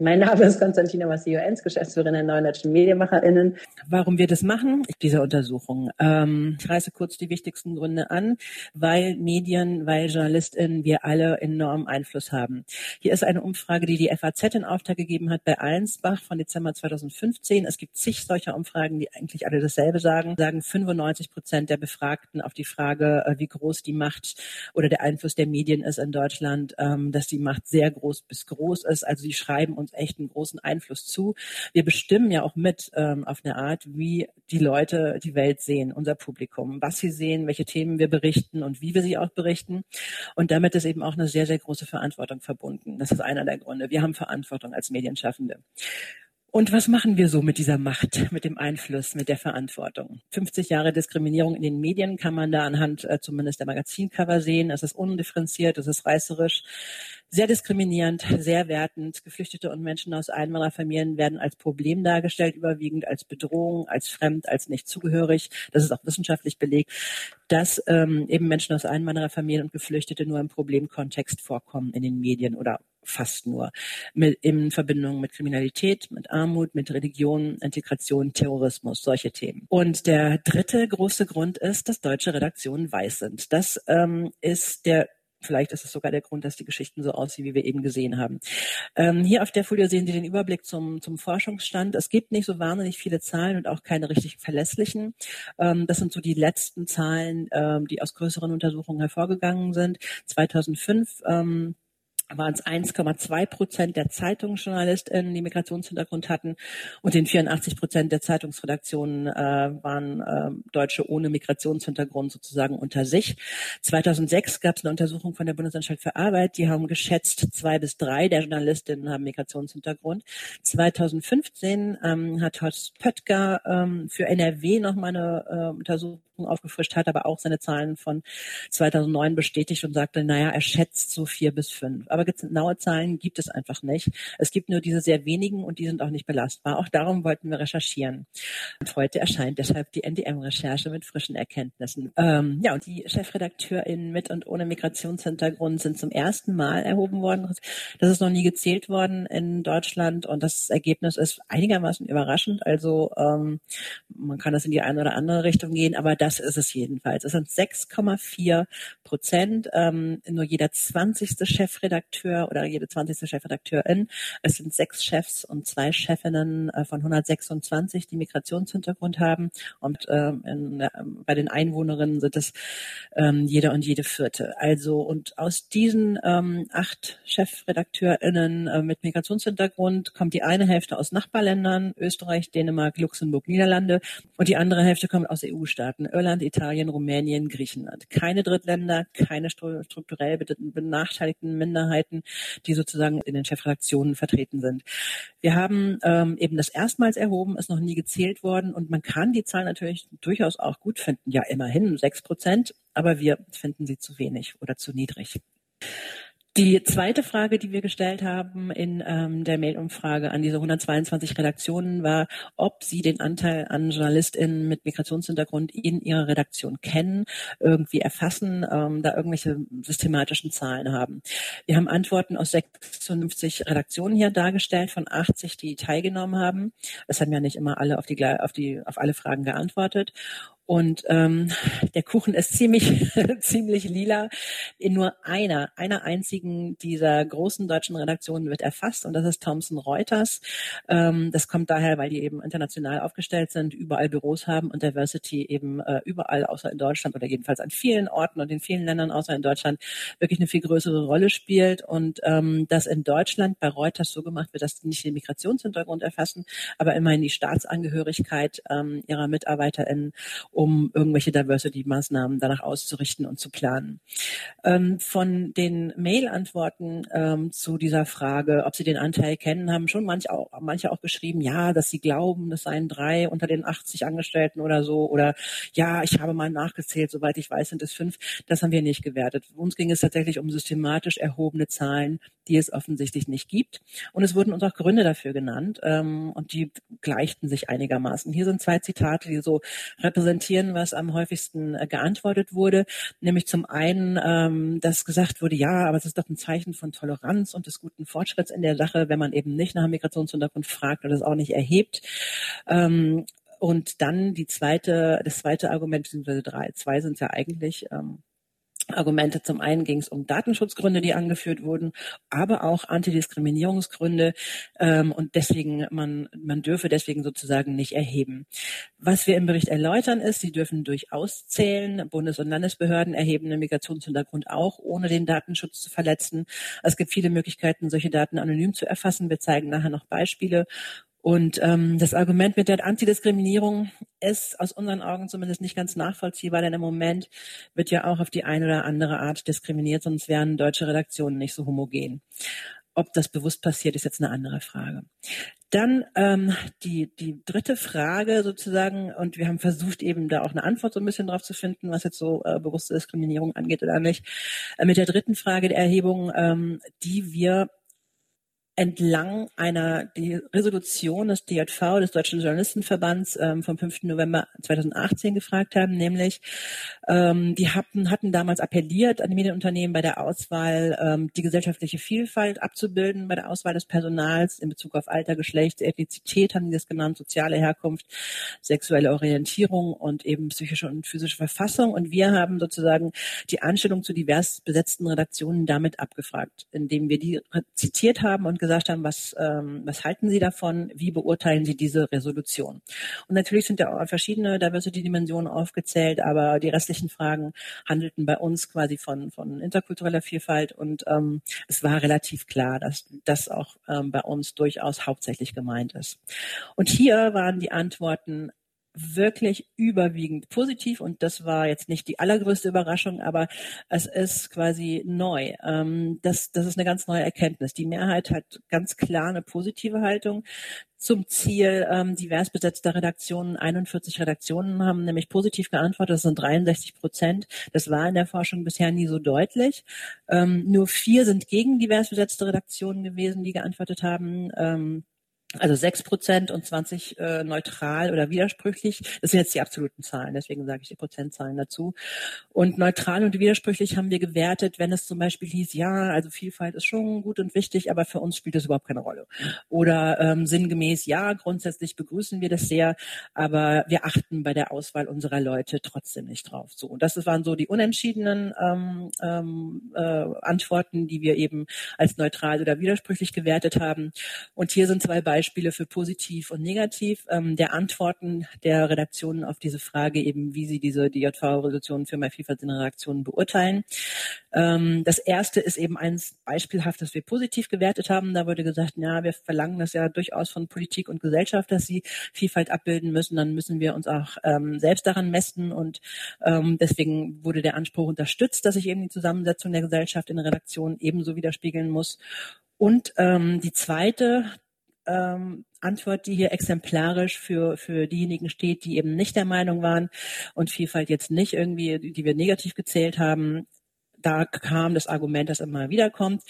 mein Name ist Konstantina Massio-Enz, Geschäftsführerin der Neuen Deutschen MedienmacherInnen. Warum wir das machen, diese Untersuchung. Ähm, ich reiße kurz die wichtigsten Gründe an, weil Medien, weil JournalistInnen wir alle enormen Einfluss haben. Hier ist eine Umfrage, die die FAZ in Auftrag gegeben hat bei Allensbach von Dezember 2015. Es gibt zig solcher Umfragen, die eigentlich alle dasselbe sagen. Sagen 95 Prozent der Befragten auf die Frage, äh, wie groß die Macht oder der Einfluss der Medien ist in Deutschland, ähm, dass die Macht sehr groß bis groß ist. Also sie schreiben uns echt einen großen Einfluss zu. Wir bestimmen ja auch mit ähm, auf eine Art, wie die Leute die Welt sehen, unser Publikum, was sie sehen, welche Themen wir berichten und wie wir sie auch berichten. Und damit ist eben auch eine sehr, sehr große Verantwortung verbunden. Das ist einer der Gründe. Wir haben Verantwortung als Medienschaffende. Und was machen wir so mit dieser Macht, mit dem Einfluss, mit der Verantwortung? 50 Jahre Diskriminierung in den Medien kann man da anhand äh, zumindest der Magazincover sehen. Es ist undifferenziert, es ist reißerisch, sehr diskriminierend, sehr wertend. Geflüchtete und Menschen aus Einwandererfamilien werden als Problem dargestellt, überwiegend als Bedrohung, als fremd, als nicht zugehörig. Das ist auch wissenschaftlich belegt, dass ähm, eben Menschen aus Einwandererfamilien und Geflüchtete nur im Problemkontext vorkommen in den Medien oder fast nur, mit, in Verbindung mit Kriminalität, mit Armut, mit Religion, Integration, Terrorismus, solche Themen. Und der dritte große Grund ist, dass deutsche Redaktionen weiß sind. Das ähm, ist der Vielleicht ist es sogar der Grund, dass die Geschichten so aussehen, wie wir eben gesehen haben. Ähm, hier auf der Folie sehen Sie den Überblick zum, zum Forschungsstand. Es gibt nicht so wahnsinnig viele Zahlen und auch keine richtig verlässlichen. Ähm, das sind so die letzten Zahlen, ähm, die aus größeren Untersuchungen hervorgegangen sind. 2005 ähm, waren es 1,2 Prozent der Zeitungsjournalistinnen, die Migrationshintergrund hatten und in 84 Prozent der Zeitungsredaktionen äh, waren äh, Deutsche ohne Migrationshintergrund sozusagen unter sich. 2006 gab es eine Untersuchung von der Bundesanstalt für Arbeit, die haben geschätzt, zwei bis drei der Journalistinnen haben Migrationshintergrund. 2015 ähm, hat Horst Pöttger ähm, für NRW nochmal eine äh, Untersuchung aufgefrischt, hat aber auch seine Zahlen von 2009 bestätigt und sagte, naja, er schätzt so vier bis fünf. Aber genaue Zahlen gibt es einfach nicht. Es gibt nur diese sehr wenigen und die sind auch nicht belastbar. Auch darum wollten wir recherchieren. Und heute erscheint deshalb die NDM-Recherche mit frischen Erkenntnissen. Ähm, ja, und die ChefredakteurInnen mit und ohne Migrationshintergrund sind zum ersten Mal erhoben worden. Das ist noch nie gezählt worden in Deutschland und das Ergebnis ist einigermaßen überraschend. Also ähm, man kann das in die eine oder andere Richtung gehen, aber da das ist es jedenfalls. Es sind 6,4 Prozent. Ähm, nur jeder 20. Chefredakteur oder jede 20. Chefredakteurin. Es sind sechs Chefs und zwei Chefinnen äh, von 126, die Migrationshintergrund haben. Und ähm, in, äh, bei den Einwohnerinnen sind es ähm, jede und jede vierte. Also und aus diesen ähm, acht Chefredakteurinnen äh, mit Migrationshintergrund kommt die eine Hälfte aus Nachbarländern, Österreich, Dänemark, Luxemburg, Niederlande und die andere Hälfte kommt aus EU-Staaten. Irland, Italien, Rumänien, Griechenland. Keine Drittländer, keine strukturell benachteiligten Minderheiten, die sozusagen in den Chefredaktionen vertreten sind. Wir haben ähm, eben das erstmals erhoben, ist noch nie gezählt worden und man kann die Zahl natürlich durchaus auch gut finden. Ja, immerhin sechs Prozent, aber wir finden sie zu wenig oder zu niedrig. Die zweite Frage, die wir gestellt haben in ähm, der Mailumfrage an diese 122 Redaktionen war, ob sie den Anteil an JournalistInnen mit Migrationshintergrund in ihrer Redaktion kennen, irgendwie erfassen, ähm, da irgendwelche systematischen Zahlen haben. Wir haben Antworten aus 56 Redaktionen hier dargestellt, von 80, die teilgenommen haben. Es haben ja nicht immer alle auf die, auf die, auf alle Fragen geantwortet. Und ähm, der Kuchen ist ziemlich, ziemlich lila. In nur einer, einer einzigen dieser großen deutschen Redaktionen wird erfasst und das ist Thomson Reuters. Ähm, das kommt daher, weil die eben international aufgestellt sind, überall Büros haben und Diversity eben äh, überall außer in Deutschland oder jedenfalls an vielen Orten und in vielen Ländern außer in Deutschland wirklich eine viel größere Rolle spielt und ähm, dass in Deutschland bei Reuters so gemacht wird, dass sie nicht den Migrationshintergrund erfassen, aber immerhin die Staatsangehörigkeit ähm, ihrer MitarbeiterInnen um irgendwelche Diversity-Maßnahmen danach auszurichten und zu planen. Ähm, von den Mail-Antworten ähm, zu dieser Frage, ob Sie den Anteil kennen, haben schon manche auch, manche auch geschrieben, ja, dass sie glauben, das seien drei unter den 80 Angestellten oder so, oder ja, ich habe mal nachgezählt, soweit ich weiß, sind es fünf. Das haben wir nicht gewertet. Uns ging es tatsächlich um systematisch erhobene Zahlen, die es offensichtlich nicht gibt. Und es wurden uns auch Gründe dafür genannt, ähm, und die gleichten sich einigermaßen. Hier sind zwei Zitate, die so repräsentieren, argumentieren, was am häufigsten äh, geantwortet wurde, nämlich zum einen, ähm, dass gesagt wurde, ja, aber es ist doch ein Zeichen von Toleranz und des guten Fortschritts in der Sache, wenn man eben nicht nach Migrationshintergrund fragt oder das auch nicht erhebt. Ähm, und dann die zweite, das zweite Argument, beziehungsweise drei, zwei sind ja eigentlich, ähm, Argumente. Zum einen ging es um Datenschutzgründe, die angeführt wurden, aber auch Antidiskriminierungsgründe ähm, und deswegen man man dürfe deswegen sozusagen nicht erheben. Was wir im Bericht erläutern ist, sie dürfen durchaus zählen. Bundes- und Landesbehörden erheben den Migrationshintergrund auch, ohne den Datenschutz zu verletzen. Es gibt viele Möglichkeiten, solche Daten anonym zu erfassen. Wir zeigen nachher noch Beispiele und ähm, das Argument mit der Antidiskriminierung ist aus unseren Augen zumindest nicht ganz nachvollziehbar, denn im Moment wird ja auch auf die eine oder andere Art diskriminiert, sonst wären deutsche Redaktionen nicht so homogen. Ob das bewusst passiert, ist jetzt eine andere Frage. Dann ähm, die, die dritte Frage sozusagen, und wir haben versucht, eben da auch eine Antwort so ein bisschen drauf zu finden, was jetzt so äh, bewusste Diskriminierung angeht oder nicht. Äh, mit der dritten Frage der Erhebung, ähm, die wir entlang einer die Resolution des DJV, des Deutschen Journalistenverbands ähm, vom 5. November 2018 gefragt haben, nämlich ähm, die hatten, hatten damals appelliert an die Medienunternehmen bei der Auswahl ähm, die gesellschaftliche Vielfalt abzubilden, bei der Auswahl des Personals in Bezug auf Alter, Geschlecht, Ethnizität haben die das genannt, soziale Herkunft, sexuelle Orientierung und eben psychische und physische Verfassung. Und wir haben sozusagen die Anstellung zu divers besetzten Redaktionen damit abgefragt, indem wir die zitiert haben und gesagt gesagt haben, was, ähm, was halten Sie davon, wie beurteilen Sie diese Resolution? Und natürlich sind da verschiedene Diversity-Dimensionen aufgezählt, aber die restlichen Fragen handelten bei uns quasi von, von interkultureller Vielfalt und ähm, es war relativ klar, dass das auch ähm, bei uns durchaus hauptsächlich gemeint ist. Und hier waren die Antworten wirklich überwiegend positiv und das war jetzt nicht die allergrößte Überraschung, aber es ist quasi neu. Ähm, das, das ist eine ganz neue Erkenntnis. Die Mehrheit hat ganz klar eine positive Haltung zum Ziel ähm, divers besetzter Redaktionen. 41 Redaktionen haben nämlich positiv geantwortet. Das sind 63 Prozent. Das war in der Forschung bisher nie so deutlich. Ähm, nur vier sind gegen divers besetzte Redaktionen gewesen, die geantwortet haben. Ähm, also sechs Prozent und 20% äh, neutral oder widersprüchlich. Das sind jetzt die absoluten Zahlen, deswegen sage ich die Prozentzahlen dazu. Und neutral und widersprüchlich haben wir gewertet, wenn es zum Beispiel hieß, ja, also Vielfalt ist schon gut und wichtig, aber für uns spielt das überhaupt keine Rolle. Oder ähm, sinngemäß, ja, grundsätzlich begrüßen wir das sehr, aber wir achten bei der Auswahl unserer Leute trotzdem nicht drauf. So, und das waren so die unentschiedenen ähm, ähm, äh, Antworten, die wir eben als neutral oder widersprüchlich gewertet haben. Und hier sind zwei Beispiele Beispiele für positiv und negativ ähm, der Antworten der Redaktionen auf diese Frage eben, wie sie diese DJV-Resolution für mehr Vielfalt in Redaktionen beurteilen. Ähm, das erste ist eben eins beispielhaft, das wir positiv gewertet haben. Da wurde gesagt, ja, wir verlangen das ja durchaus von Politik und Gesellschaft, dass sie Vielfalt abbilden müssen. Dann müssen wir uns auch ähm, selbst daran messen und ähm, deswegen wurde der Anspruch unterstützt, dass sich eben die Zusammensetzung der Gesellschaft in Redaktionen ebenso widerspiegeln muss. Und ähm, die zweite ähm, Antwort, die hier exemplarisch für, für diejenigen steht, die eben nicht der Meinung waren und Vielfalt jetzt nicht irgendwie, die wir negativ gezählt haben. Da kam das Argument, das immer wieder kommt,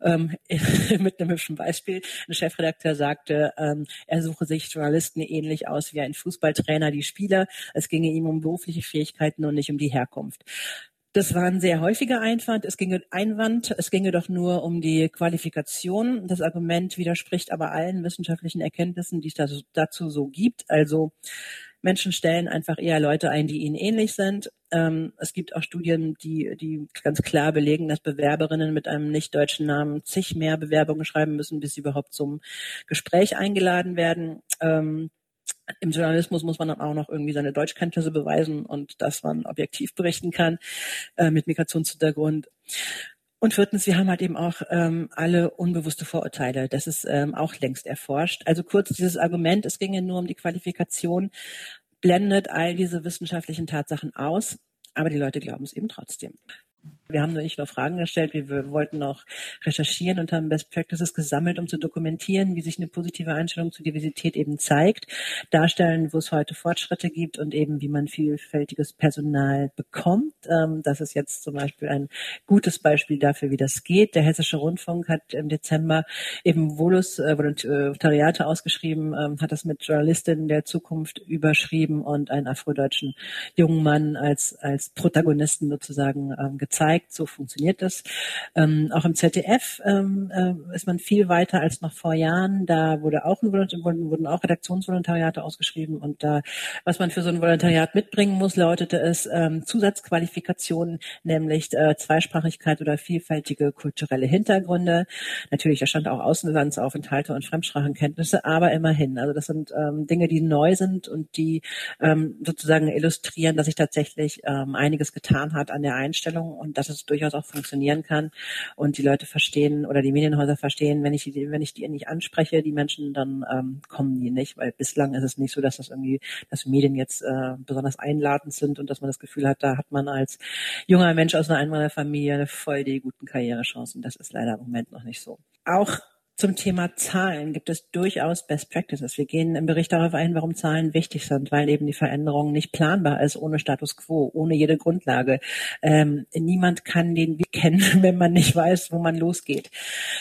ähm, mit einem hübschen Beispiel. Ein Chefredakteur sagte, ähm, er suche sich Journalisten ähnlich aus wie ein Fußballtrainer, die Spieler. Es ginge ihm um berufliche Fähigkeiten und nicht um die Herkunft. Das war ein sehr häufiger Einwand. Es ginge Einwand. Es ginge doch nur um die Qualifikation. Das Argument widerspricht aber allen wissenschaftlichen Erkenntnissen, die es dazu so gibt. Also Menschen stellen einfach eher Leute ein, die ihnen ähnlich sind. Ähm, es gibt auch Studien, die, die ganz klar belegen, dass Bewerberinnen mit einem nicht deutschen Namen zig mehr Bewerbungen schreiben müssen, bis sie überhaupt zum Gespräch eingeladen werden. Ähm, im Journalismus muss man dann auch noch irgendwie seine Deutschkenntnisse beweisen und dass man objektiv berichten kann äh, mit Migrationshintergrund. Und viertens, wir haben halt eben auch ähm, alle unbewusste Vorurteile. Das ist ähm, auch längst erforscht. Also kurz dieses Argument, es ginge nur um die Qualifikation, blendet all diese wissenschaftlichen Tatsachen aus, aber die Leute glauben es eben trotzdem. Wir haben nur nicht nur Fragen gestellt, wir wollten auch recherchieren und haben Best Practices gesammelt, um zu dokumentieren, wie sich eine positive Einstellung zur Diversität eben zeigt, darstellen, wo es heute Fortschritte gibt und eben, wie man vielfältiges Personal bekommt. Ähm, das ist jetzt zum Beispiel ein gutes Beispiel dafür, wie das geht. Der Hessische Rundfunk hat im Dezember eben Volus äh, Volontariate ausgeschrieben, ähm, hat das mit Journalistinnen der Zukunft überschrieben und einen afrodeutschen jungen Mann als, als Protagonisten sozusagen ähm, gezeigt zeigt, so funktioniert das. Ähm, auch im ZDF ähm, äh, ist man viel weiter als noch vor Jahren. Da wurde auch ein wurden, wurden auch Redaktionsvolontariate ausgeschrieben und da, was man für so ein Volontariat mitbringen muss, lautete es ähm, Zusatzqualifikationen, nämlich äh, Zweisprachigkeit oder vielfältige kulturelle Hintergründe. Natürlich, da stand auch Außenlandsaufenthalte und Fremdsprachenkenntnisse, aber immerhin. Also das sind ähm, Dinge, die neu sind und die ähm, sozusagen illustrieren, dass sich tatsächlich ähm, einiges getan hat an der Einstellung und das dass es durchaus auch funktionieren kann und die Leute verstehen oder die Medienhäuser verstehen, wenn ich die, wenn ich die nicht anspreche, die Menschen, dann ähm, kommen die nicht, weil bislang ist es nicht so, dass das irgendwie, dass Medien jetzt äh, besonders einladend sind und dass man das Gefühl hat, da hat man als junger Mensch aus einer Einwanderfamilie voll die guten Karrierechancen. Das ist leider im Moment noch nicht so. Auch zum Thema Zahlen gibt es durchaus Best Practices. Wir gehen im Bericht darauf ein, warum Zahlen wichtig sind, weil eben die Veränderung nicht planbar ist ohne Status quo, ohne jede Grundlage. Ähm, niemand kann den Weg kennen, wenn man nicht weiß, wo man losgeht.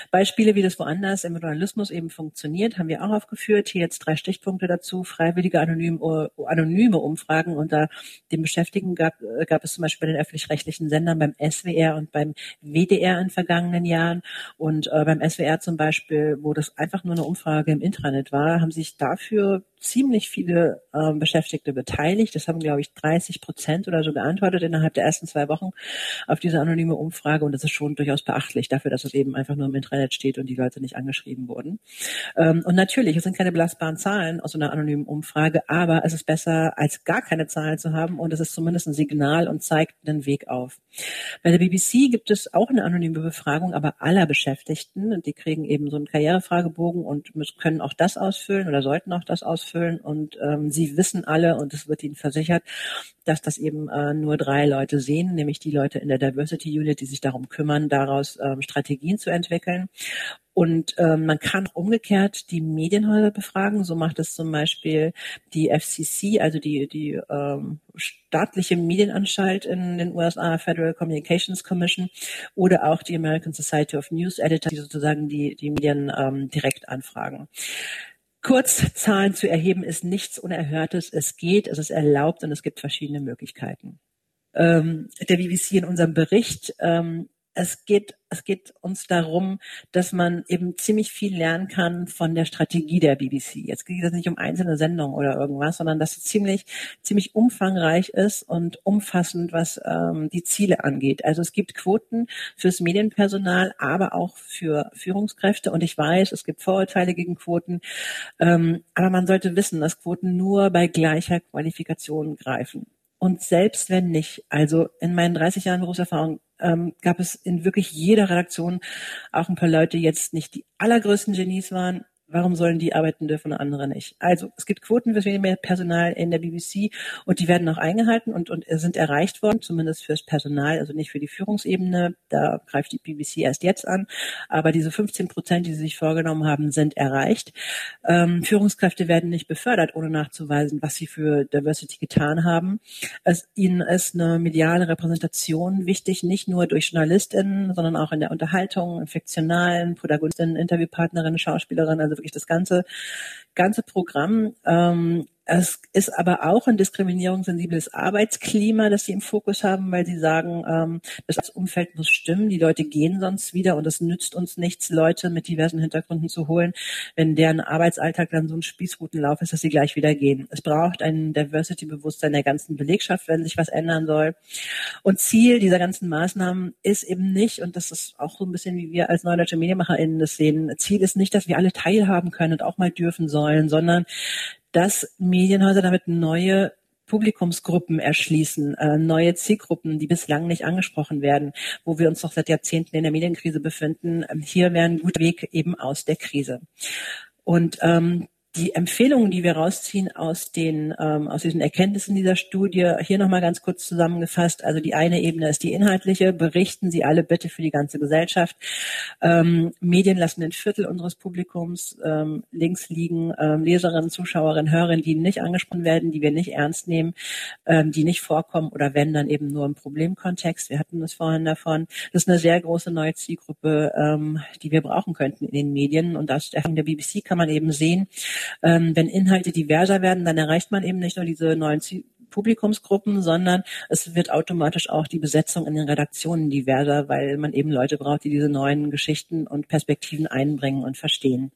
Beispiele, wie das woanders im Journalismus eben funktioniert, haben wir auch aufgeführt. Hier jetzt drei Stichpunkte dazu. Freiwillige anonym, anonyme Umfragen unter den Beschäftigten gab, gab es zum Beispiel bei den öffentlich-rechtlichen Sendern beim SWR und beim WDR in vergangenen Jahren und äh, beim SWR zum Beispiel Beispiel, wo das einfach nur eine Umfrage im Intranet war, haben sich dafür ziemlich viele äh, Beschäftigte beteiligt. Das haben, glaube ich, 30 Prozent oder so geantwortet innerhalb der ersten zwei Wochen auf diese anonyme Umfrage. Und das ist schon durchaus beachtlich dafür, dass es eben einfach nur im Intranet steht und die Leute nicht angeschrieben wurden. Ähm, und natürlich, es sind keine belastbaren Zahlen aus einer anonymen Umfrage, aber es ist besser, als gar keine Zahlen zu haben und es ist zumindest ein Signal und zeigt einen Weg auf. Bei der BBC gibt es auch eine anonyme Befragung, aber aller Beschäftigten die kriegen eben so einen Karrierefragebogen und können auch das ausfüllen oder sollten auch das ausfüllen ausfüllen und ähm, sie wissen alle und es wird ihnen versichert, dass das eben äh, nur drei Leute sehen, nämlich die Leute in der Diversity Unit, die sich darum kümmern, daraus ähm, Strategien zu entwickeln. Und ähm, man kann umgekehrt die Medienhäuser befragen. So macht es zum Beispiel die FCC, also die, die ähm, staatliche Medienanstalt in den USA, Federal Communications Commission, oder auch die American Society of News Editors, die sozusagen die, die Medien ähm, direkt anfragen. Kurzzahlen zu erheben ist nichts Unerhörtes. Es geht, es ist erlaubt und es gibt verschiedene Möglichkeiten. Ähm, der BBC in unserem Bericht ähm, es geht, es geht uns darum, dass man eben ziemlich viel lernen kann von der Strategie der BBC. Jetzt geht es nicht um einzelne Sendungen oder irgendwas, sondern dass es ziemlich, ziemlich umfangreich ist und umfassend, was ähm, die Ziele angeht. Also es gibt Quoten fürs Medienpersonal, aber auch für Führungskräfte. Und ich weiß, es gibt Vorurteile gegen Quoten, ähm, aber man sollte wissen, dass Quoten nur bei gleicher Qualifikation greifen. Und selbst wenn nicht, also in meinen 30 Jahren Berufserfahrung ähm, gab es in wirklich jeder Redaktion auch ein paar Leute, die jetzt nicht die allergrößten Genies waren, Warum sollen die arbeiten dürfen und andere nicht? Also es gibt Quoten für mehr Personal in der BBC und die werden auch eingehalten und, und sind erreicht worden, zumindest fürs Personal, also nicht für die Führungsebene. Da greift die BBC erst jetzt an. Aber diese 15 Prozent, die sie sich vorgenommen haben, sind erreicht. Ähm, Führungskräfte werden nicht befördert, ohne nachzuweisen, was sie für Diversity getan haben. Es, ihnen ist eine mediale Repräsentation wichtig, nicht nur durch JournalistInnen, sondern auch in der Unterhaltung, in fiktionalen, Protagonistinnen, Interviewpartnerinnen, Schauspielerinnen, also wirklich das ganze, ganze Programm. Ähm, es ist aber auch ein diskriminierungssensibles Arbeitsklima, das sie im Fokus haben, weil sie sagen, ähm, das Umfeld muss stimmen, die Leute gehen sonst wieder und es nützt uns nichts, Leute mit diversen Hintergründen zu holen, wenn deren Arbeitsalltag dann so ein Spießrutenlauf ist, dass sie gleich wieder gehen. Es braucht ein Diversity-Bewusstsein der ganzen Belegschaft, wenn sich was ändern soll. Und Ziel dieser ganzen Maßnahmen ist eben nicht, und das ist auch so ein bisschen wie wir als Neudeutsche MedienmacherInnen das sehen, Ziel ist nicht, dass wir alle teilhaben können und auch mal dürfen sollen, sondern dass Medienhäuser damit neue Publikumsgruppen erschließen, äh, neue Zielgruppen, die bislang nicht angesprochen werden, wo wir uns doch seit Jahrzehnten in der Medienkrise befinden. Ähm, hier wäre ein guter Weg eben aus der Krise. Und ähm, die Empfehlungen, die wir rausziehen aus den ähm, aus diesen Erkenntnissen dieser Studie, hier nochmal ganz kurz zusammengefasst. Also die eine Ebene ist die inhaltliche. Berichten Sie alle bitte für die ganze Gesellschaft. Ähm, Medien lassen ein Viertel unseres Publikums ähm, links liegen. Ähm, Leserinnen, Zuschauerinnen, Hörerinnen, die nicht angesprochen werden, die wir nicht ernst nehmen, ähm, die nicht vorkommen oder wenn dann eben nur im Problemkontext. Wir hatten das vorhin davon. Das ist eine sehr große neue Zielgruppe, ähm, die wir brauchen könnten in den Medien. Und aus der BBC kann man eben sehen, ähm, wenn Inhalte diverser werden, dann erreicht man eben nicht nur diese neuen Publikumsgruppen, sondern es wird automatisch auch die Besetzung in den Redaktionen diverser, weil man eben Leute braucht, die diese neuen Geschichten und Perspektiven einbringen und verstehen.